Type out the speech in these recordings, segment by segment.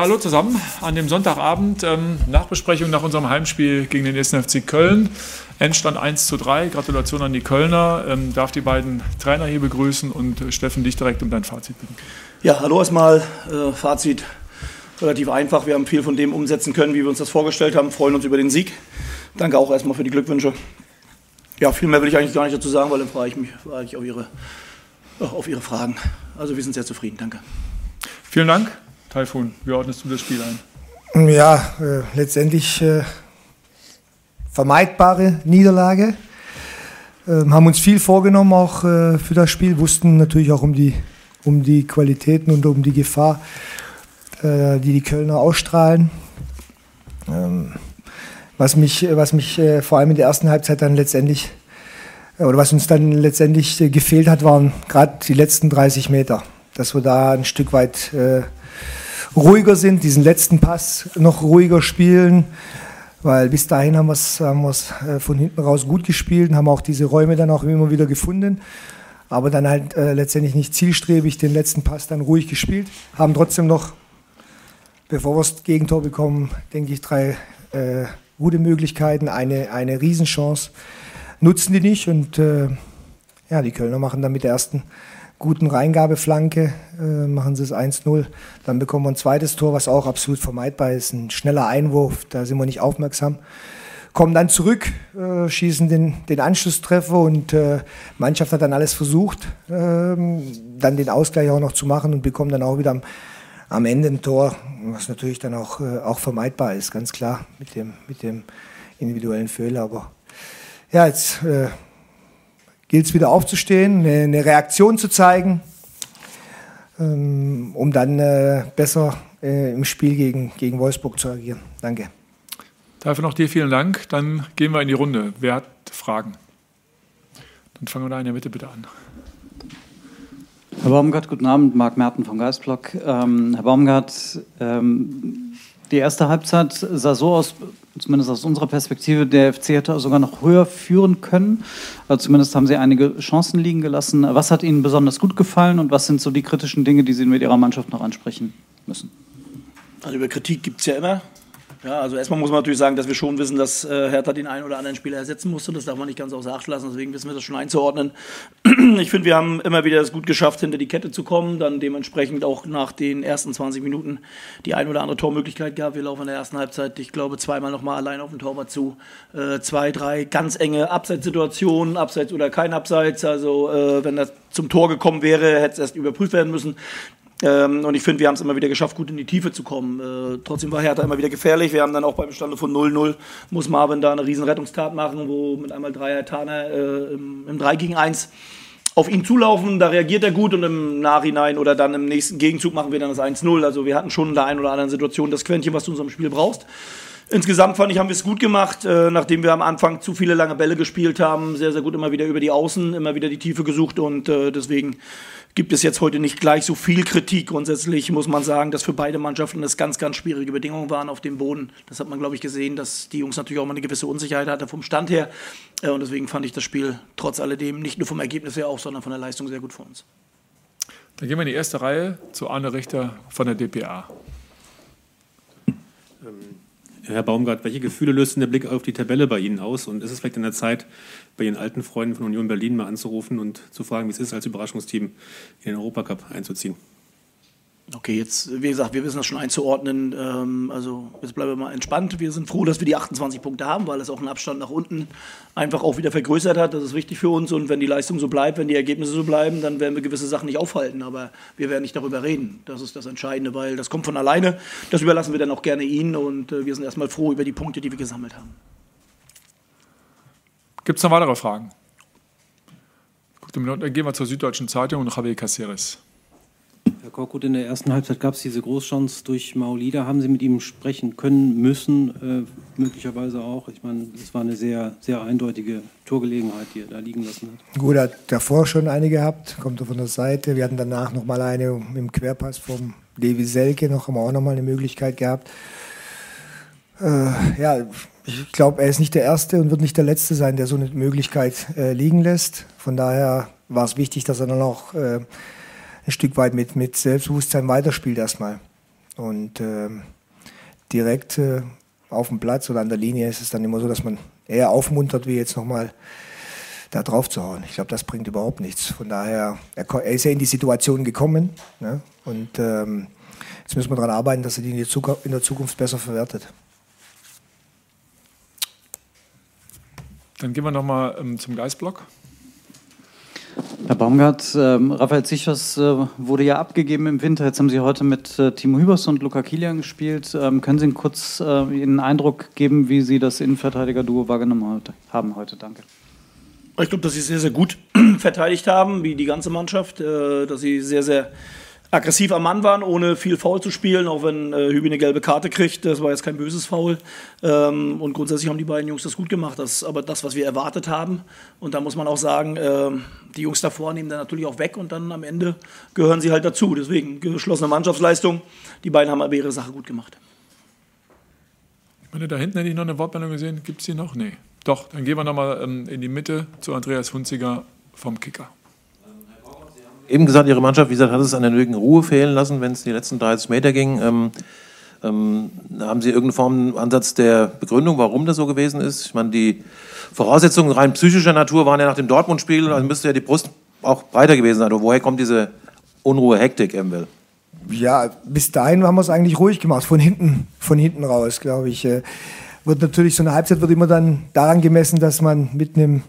Hallo zusammen an dem Sonntagabend, ähm, Nachbesprechung nach unserem Heimspiel gegen den 1. FC Köln. Endstand 1 zu 3. Gratulation an die Kölner. Ähm, darf die beiden Trainer hier begrüßen und äh, Steffen, dich direkt um dein Fazit bitten. Ja, hallo erstmal. Äh, Fazit relativ einfach. Wir haben viel von dem umsetzen können, wie wir uns das vorgestellt haben. Freuen uns über den Sieg. Danke auch erstmal für die Glückwünsche. Ja, viel mehr will ich eigentlich gar nicht dazu sagen, weil dann freue ich mich frage ich auf Ihre, auf Ihre Fragen. Also wir sind sehr zufrieden. Danke. Vielen Dank. Taifun, wie ordnest du das Spiel ein? Ja, äh, letztendlich äh, vermeidbare Niederlage. Ähm, haben uns viel vorgenommen auch äh, für das Spiel, wussten natürlich auch um die, um die Qualitäten und um die Gefahr, äh, die die Kölner ausstrahlen. Ähm, was mich, was mich äh, vor allem in der ersten Halbzeit dann letztendlich, äh, oder was uns dann letztendlich gefehlt hat, waren gerade die letzten 30 Meter. Dass wir da ein Stück weit ruhiger sind, diesen letzten Pass noch ruhiger spielen, weil bis dahin haben wir es haben äh, von hinten raus gut gespielt und haben auch diese Räume dann auch immer wieder gefunden, aber dann halt äh, letztendlich nicht zielstrebig den letzten Pass dann ruhig gespielt, haben trotzdem noch, bevor wir das Gegentor bekommen, denke ich, drei äh, gute Möglichkeiten, eine, eine Riesenchance, nutzen die nicht und äh, ja, die Kölner machen dann mit der ersten guten Reingabeflanke äh, machen sie es 1-0. Dann bekommen wir ein zweites Tor, was auch absolut vermeidbar ist. Ein schneller Einwurf, da sind wir nicht aufmerksam. Kommen dann zurück, äh, schießen den, den Anschlusstreffer und äh, Mannschaft hat dann alles versucht, ähm, dann den Ausgleich auch noch zu machen und bekommen dann auch wieder am, am Ende ein Tor, was natürlich dann auch, äh, auch vermeidbar ist, ganz klar, mit dem, mit dem individuellen Fehler. Aber ja, jetzt äh, gilt es wieder aufzustehen, eine, eine, Reaktion zu zeigen, ähm, um dann äh, besser äh, im Spiel gegen, gegen Wolfsburg zu agieren. Danke. Dafür noch dir vielen Dank. Dann gehen wir in die Runde. Wer hat Fragen? Dann fangen wir da in der Mitte bitte an. Herr Baumgart, guten Abend. Marc Merten vom Geistblock. Ähm, Herr Baumgart, ähm, die erste Halbzeit sah so aus, zumindest aus unserer Perspektive, der FC hätte sogar noch höher führen können. Also zumindest haben sie einige Chancen liegen gelassen. Was hat Ihnen besonders gut gefallen und was sind so die kritischen Dinge, die Sie mit Ihrer Mannschaft noch ansprechen müssen? Also über Kritik gibt es ja immer. Ja, also erstmal muss man natürlich sagen, dass wir schon wissen, dass äh, Hertha den einen oder anderen Spieler ersetzen musste. Das darf man nicht ganz außer Acht lassen, deswegen wissen wir das schon einzuordnen. Ich finde, wir haben immer wieder es gut geschafft, hinter die Kette zu kommen. Dann dementsprechend auch nach den ersten 20 Minuten die ein oder andere Tormöglichkeit gehabt. Wir laufen in der ersten Halbzeit, ich glaube, zweimal nochmal allein auf den Torwart zu. Äh, zwei, drei ganz enge Abseitssituationen, Abseits oder kein Abseits. Also äh, wenn das zum Tor gekommen wäre, hätte es erst überprüft werden müssen. Ähm, und ich finde, wir haben es immer wieder geschafft, gut in die Tiefe zu kommen. Äh, trotzdem war Hertha immer wieder gefährlich. Wir haben dann auch beim Stande von 0-0, muss Marvin da eine riesen Rettungstat machen, wo mit einmal Dreier Taner äh, im 3 gegen 1 auf ihn zulaufen, da reagiert er gut und im Nachhinein oder dann im nächsten Gegenzug machen wir dann das 1-0. Also wir hatten schon in der einen oder anderen Situation das Quäntchen, was du in unserem Spiel brauchst. Insgesamt fand ich, haben wir es gut gemacht, äh, nachdem wir am Anfang zu viele lange Bälle gespielt haben. Sehr, sehr gut immer wieder über die Außen, immer wieder die Tiefe gesucht und äh, deswegen gibt es jetzt heute nicht gleich so viel Kritik. Grundsätzlich muss man sagen, dass für beide Mannschaften das ganz, ganz schwierige Bedingungen waren auf dem Boden. Das hat man, glaube ich, gesehen, dass die Jungs natürlich auch mal eine gewisse Unsicherheit hatten vom Stand her. Äh, und deswegen fand ich das Spiel trotz alledem nicht nur vom Ergebnis her auch, sondern von der Leistung sehr gut für uns. Dann gehen wir in die erste Reihe zu Arne Richter von der DPA. Herr Baumgart, welche Gefühle löst denn der Blick auf die Tabelle bei Ihnen aus? Und ist es vielleicht in der Zeit, bei Ihren alten Freunden von Union Berlin mal anzurufen und zu fragen, wie es ist, als Überraschungsteam in den Europacup einzuziehen? Okay, jetzt, wie gesagt, wir wissen das schon einzuordnen. Ähm, also jetzt bleiben wir mal entspannt. Wir sind froh, dass wir die 28 Punkte haben, weil es auch einen Abstand nach unten einfach auch wieder vergrößert hat. Das ist wichtig für uns. Und wenn die Leistung so bleibt, wenn die Ergebnisse so bleiben, dann werden wir gewisse Sachen nicht aufhalten. Aber wir werden nicht darüber reden. Das ist das Entscheidende, weil das kommt von alleine. Das überlassen wir dann auch gerne Ihnen. Und äh, wir sind erstmal froh über die Punkte, die wir gesammelt haben. Gibt es noch weitere Fragen? Gut, dann gehen wir zur Süddeutschen Zeitung und Javier Caceres. Korkut, in der ersten Halbzeit gab es diese Großchance durch Maulida. Haben Sie mit ihm sprechen können, müssen, äh, möglicherweise auch? Ich meine, es war eine sehr, sehr eindeutige Torgelegenheit, die er da liegen lassen hat. Gut, er hat davor schon eine gehabt, kommt von der Seite. Wir hatten danach noch mal eine im Querpass vom Levi Selke, noch haben wir auch noch mal eine Möglichkeit gehabt. Äh, ja, ich glaube, er ist nicht der Erste und wird nicht der Letzte sein, der so eine Möglichkeit äh, liegen lässt. Von daher war es wichtig, dass er dann auch äh, ein Stück weit mit, mit Selbstbewusstsein weiterspielt erstmal. Und ähm, direkt äh, auf dem Platz oder an der Linie ist es dann immer so, dass man eher aufmuntert, wie jetzt nochmal da drauf zu hauen. Ich glaube, das bringt überhaupt nichts. Von daher, er, er ist ja in die Situation gekommen ne? und ähm, jetzt müssen wir daran arbeiten, dass er die in, die Zukunft, in der Zukunft besser verwertet. Dann gehen wir nochmal ähm, zum Geistblock. Herr Baumgart, äh, Raphael Zichos äh, wurde ja abgegeben im Winter. Jetzt haben Sie heute mit äh, Timo Hübers und Luca Kilian gespielt. Ähm, können Sie kurz äh, Ihnen einen Eindruck geben, wie Sie das Innenverteidiger-Duo wahrgenommen heute, haben heute? Danke. Ich glaube, dass sie sehr, sehr gut verteidigt haben, wie die ganze Mannschaft. Äh, dass sie sehr, sehr aggressiv am Mann waren, ohne viel Foul zu spielen, auch wenn äh, Hübi eine gelbe Karte kriegt. Das war jetzt kein böses Foul. Ähm, und grundsätzlich haben die beiden Jungs das gut gemacht. Das ist aber das, was wir erwartet haben. Und da muss man auch sagen, äh, die Jungs davor nehmen dann natürlich auch weg und dann am Ende gehören sie halt dazu. Deswegen geschlossene Mannschaftsleistung. Die beiden haben aber ihre Sache gut gemacht. Ich meine, da hinten hätte ich noch eine Wortmeldung gesehen. Gibt es die noch? Nee. Doch, dann gehen wir nochmal ähm, in die Mitte zu Andreas Hunziger vom Kicker. Eben gesagt, Ihre Mannschaft, wie gesagt, hat es an der nötigen Ruhe fehlen lassen, wenn es die letzten 30 Meter ging. Ähm, ähm, haben Sie irgendeine Form, Ansatz der Begründung, warum das so gewesen ist? Ich meine, die Voraussetzungen rein psychischer Natur waren ja nach dem Dortmund-Spiel, also müsste ja die Brust auch breiter gewesen sein. Aber woher kommt diese Unruhe, Hektik, Emil? Ja, bis dahin haben wir es eigentlich ruhig gemacht, von hinten, von hinten raus, glaube ich. Äh, wird natürlich so eine Halbzeit wird immer dann daran gemessen, dass man mit einem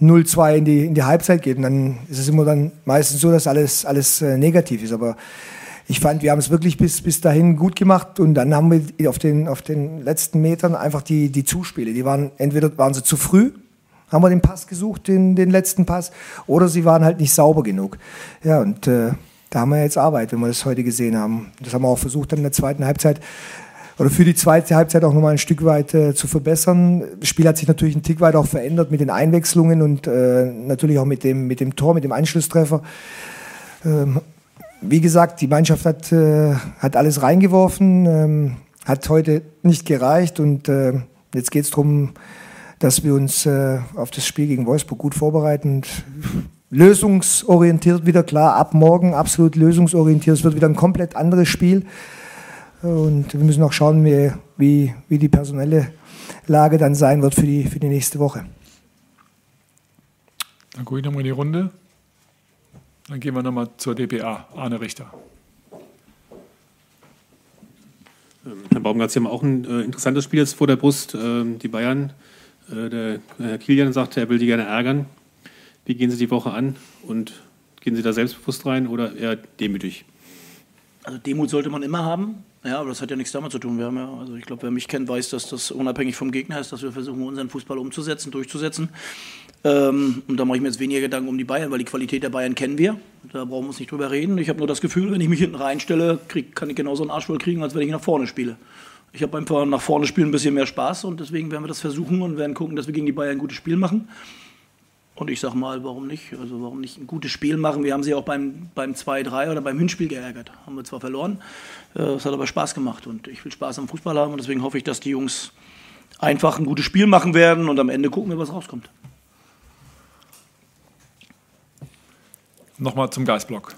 0-2 in die, in die Halbzeit geht. Und dann ist es immer dann meistens so, dass alles, alles äh, negativ ist. Aber ich fand, wir haben es wirklich bis, bis dahin gut gemacht und dann haben wir auf den, auf den letzten Metern einfach die, die Zuspiele. Die waren, entweder waren sie zu früh, haben wir den Pass gesucht, den, den letzten Pass, oder sie waren halt nicht sauber genug. Ja, und äh, da haben wir jetzt Arbeit, wenn wir das heute gesehen haben. Das haben wir auch versucht, dann in der zweiten Halbzeit oder für die zweite Halbzeit auch nochmal ein Stück weit äh, zu verbessern. Das Spiel hat sich natürlich ein Tick weit auch verändert mit den Einwechslungen und äh, natürlich auch mit dem, mit dem Tor, mit dem Einschlusstreffer. Ähm, wie gesagt, die Mannschaft hat, äh, hat alles reingeworfen, ähm, hat heute nicht gereicht und äh, jetzt geht es darum, dass wir uns äh, auf das Spiel gegen Wolfsburg gut vorbereiten. Und lösungsorientiert wieder klar, ab morgen absolut lösungsorientiert. Es wird wieder ein komplett anderes Spiel. Und wir müssen auch schauen, wie, wie, wie die personelle Lage dann sein wird für die, für die nächste Woche. Dann gucke ich nochmal in die Runde. Dann gehen wir nochmal zur DPA. Arne Richter. Ähm, Herr Baumgart, Sie haben auch ein äh, interessantes Spiel jetzt vor der Brust. Ähm, die Bayern, äh, der Herr Kilian sagte, er will die gerne ärgern. Wie gehen Sie die Woche an und gehen Sie da selbstbewusst rein oder eher demütig? Also Demut sollte man immer haben. Ja, aber das hat ja nichts damit zu tun. Wir haben ja, also ich glaube, wer mich kennt, weiß, dass das unabhängig vom Gegner ist, dass wir versuchen, unseren Fußball umzusetzen, durchzusetzen. Ähm, und da mache ich mir jetzt weniger Gedanken um die Bayern, weil die Qualität der Bayern kennen wir. Da brauchen wir uns nicht drüber reden. Ich habe nur das Gefühl, wenn ich mich hinten reinstelle, krieg, kann ich genauso einen Arsch voll kriegen, als wenn ich nach vorne spiele. Ich habe einfach nach vorne spielen ein bisschen mehr Spaß und deswegen werden wir das versuchen und werden gucken, dass wir gegen die Bayern ein gutes Spiel machen. Und ich sage mal, warum nicht? Also warum nicht ein gutes Spiel machen? Wir haben sie auch beim, beim 2-3 oder beim Hinspiel geärgert. Haben wir zwar verloren, äh, es hat aber Spaß gemacht und ich will Spaß am Fußball haben und deswegen hoffe ich, dass die Jungs einfach ein gutes Spiel machen werden und am Ende gucken wir, was rauskommt. Nochmal zum Geistblock.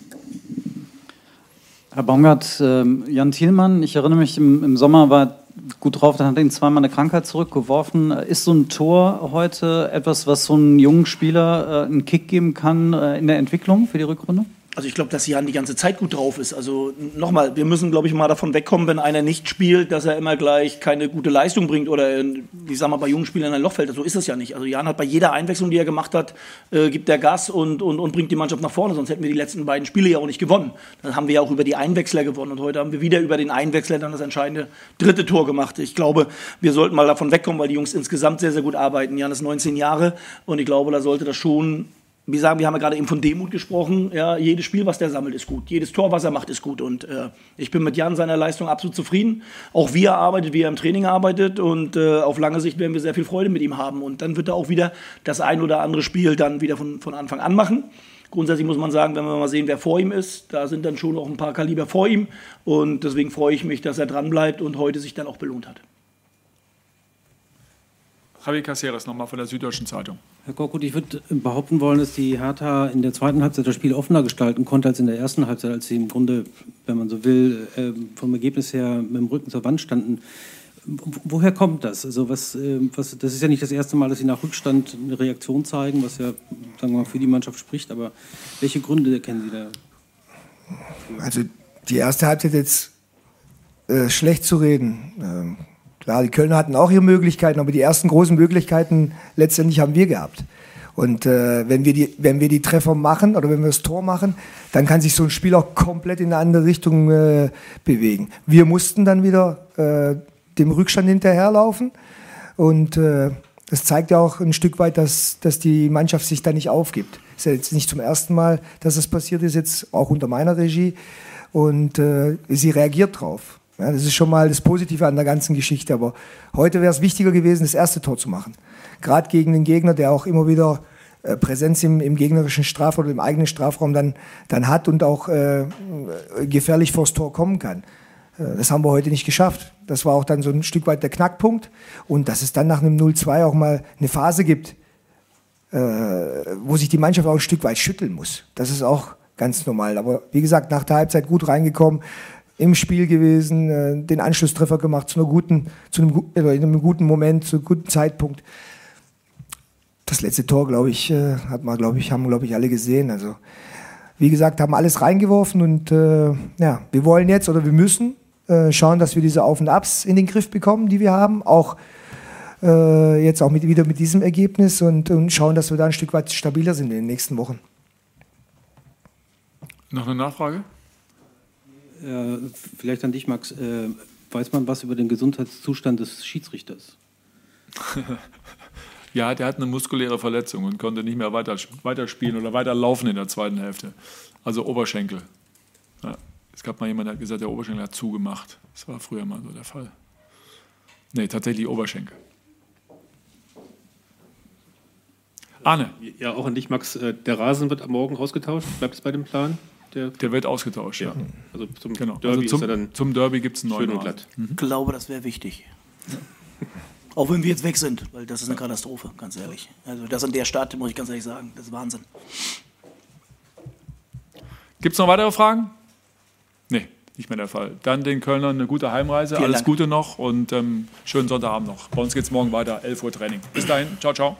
Herr Baumgart, äh, Jan Thielmann, ich erinnere mich, im, im Sommer war gut drauf, dann hat ihn zweimal eine Krankheit zurückgeworfen. Ist so ein Tor heute etwas, was so einem jungen Spieler äh, einen Kick geben kann äh, in der Entwicklung für die Rückrunde? Also ich glaube, dass Jan die ganze Zeit gut drauf ist. Also nochmal, wir müssen, glaube ich, mal davon wegkommen, wenn einer nicht spielt, dass er immer gleich keine gute Leistung bringt oder, ich sag mal, bei jungen Spielern in ein Loch fällt. So ist es ja nicht. Also Jan hat bei jeder Einwechslung, die er gemacht hat, äh, gibt er Gas und, und, und bringt die Mannschaft nach vorne. Sonst hätten wir die letzten beiden Spiele ja auch nicht gewonnen. Dann haben wir ja auch über die Einwechsler gewonnen. Und heute haben wir wieder über den Einwechsler dann das entscheidende dritte Tor gemacht. Ich glaube, wir sollten mal davon wegkommen, weil die Jungs insgesamt sehr, sehr gut arbeiten. Jan ist 19 Jahre und ich glaube, da sollte das schon wir sagen, wir haben ja gerade eben von Demut gesprochen. Ja, jedes Spiel, was der sammelt, ist gut. Jedes Tor, was er macht, ist gut. Und äh, ich bin mit Jan seiner Leistung absolut zufrieden. Auch wie er arbeitet, wie er im Training arbeitet. Und äh, auf lange Sicht werden wir sehr viel Freude mit ihm haben. Und dann wird er auch wieder das ein oder andere Spiel dann wieder von, von Anfang an machen. Grundsätzlich muss man sagen, wenn wir mal sehen, wer vor ihm ist, da sind dann schon auch ein paar Kaliber vor ihm. Und deswegen freue ich mich, dass er dranbleibt und heute sich dann auch belohnt hat. Javi Caceres nochmal von der Süddeutschen Zeitung. Herr Korkut, ich würde behaupten wollen, dass die Hertha in der zweiten Halbzeit das Spiel offener gestalten konnte als in der ersten Halbzeit, als sie im Grunde, wenn man so will, äh, vom Ergebnis her mit dem Rücken zur Wand standen. Woher kommt das? Also was, äh, was, das ist ja nicht das erste Mal, dass Sie nach Rückstand eine Reaktion zeigen, was ja sagen wir mal, für die Mannschaft spricht. Aber welche Gründe kennen Sie da? Also die erste Halbzeit jetzt äh, schlecht zu reden. Ähm, klar, die Kölner hatten auch ihre Möglichkeiten, aber die ersten großen Möglichkeiten letztendlich haben wir gehabt. Und äh, wenn, wir die, wenn wir die Treffer machen oder wenn wir das Tor machen, dann kann sich so ein Spiel auch komplett in eine andere Richtung äh, bewegen. Wir mussten dann wieder äh, dem Rückstand hinterherlaufen und äh, das zeigt ja auch ein Stück weit, dass, dass die Mannschaft sich da nicht aufgibt. Ist ja jetzt nicht zum ersten Mal, dass das passiert ist, jetzt auch unter meiner Regie. Und äh, sie reagiert drauf. Ja, das ist schon mal das Positive an der ganzen Geschichte. Aber heute wäre es wichtiger gewesen, das erste Tor zu machen. Gerade gegen den Gegner, der auch immer wieder äh, Präsenz im, im gegnerischen Strafraum oder im eigenen Strafraum dann, dann hat und auch äh, gefährlich vors Tor kommen kann. Äh, das haben wir heute nicht geschafft. Das war auch dann so ein Stück weit der Knackpunkt. Und dass es dann nach einem 0-2 auch mal eine Phase gibt, äh, wo sich die Mannschaft auch ein Stück weit schütteln muss. Das ist auch ganz normal. Aber wie gesagt, nach der Halbzeit gut reingekommen, im Spiel gewesen, äh, den Anschlusstreffer gemacht zu, einer guten, zu einem, in einem guten Moment, zu einem guten Zeitpunkt. Das letzte Tor, glaube ich, hat man, glaube ich, haben, glaube ich, alle gesehen. Also, wie gesagt, haben alles reingeworfen und äh, ja, wir wollen jetzt oder wir müssen äh, schauen, dass wir diese Auf und Abs in den Griff bekommen, die wir haben. Auch äh, jetzt auch mit, wieder mit diesem Ergebnis und, und schauen, dass wir da ein Stück weit stabiler sind in den nächsten Wochen. Noch eine Nachfrage? Äh, vielleicht an dich, Max. Äh, weiß man was über den Gesundheitszustand des Schiedsrichters? ja, der hat eine muskuläre Verletzung und konnte nicht mehr weiter, weiterspielen oder weiterlaufen in der zweiten Hälfte. Also Oberschenkel. Ja. Es gab mal jemanden, der hat gesagt, der Oberschenkel hat zugemacht. Das war früher mal so der Fall. Nee, tatsächlich Oberschenkel. Arne. Ja, auch an dich, Max. Äh, der Rasen wird am Morgen ausgetauscht. Bleibt es bei dem Plan? Der, der wird ausgetauscht, ja. ja. Also zum genau. Derby also zum, zum Derby gibt es einen neuen schön und glatt. Mhm. Ich glaube, das wäre wichtig. Auch wenn wir jetzt weg sind, weil das ist eine Katastrophe, ganz ehrlich. Also das an der Stadt, muss ich ganz ehrlich sagen, das ist Wahnsinn. Gibt es noch weitere Fragen? Nee, nicht mehr der Fall. Dann den Kölnern eine gute Heimreise, Vielen alles Dank. Gute noch und ähm, schönen Sonntagabend noch. Bei uns geht es morgen weiter, 11 Uhr Training. Bis dahin, ciao, ciao.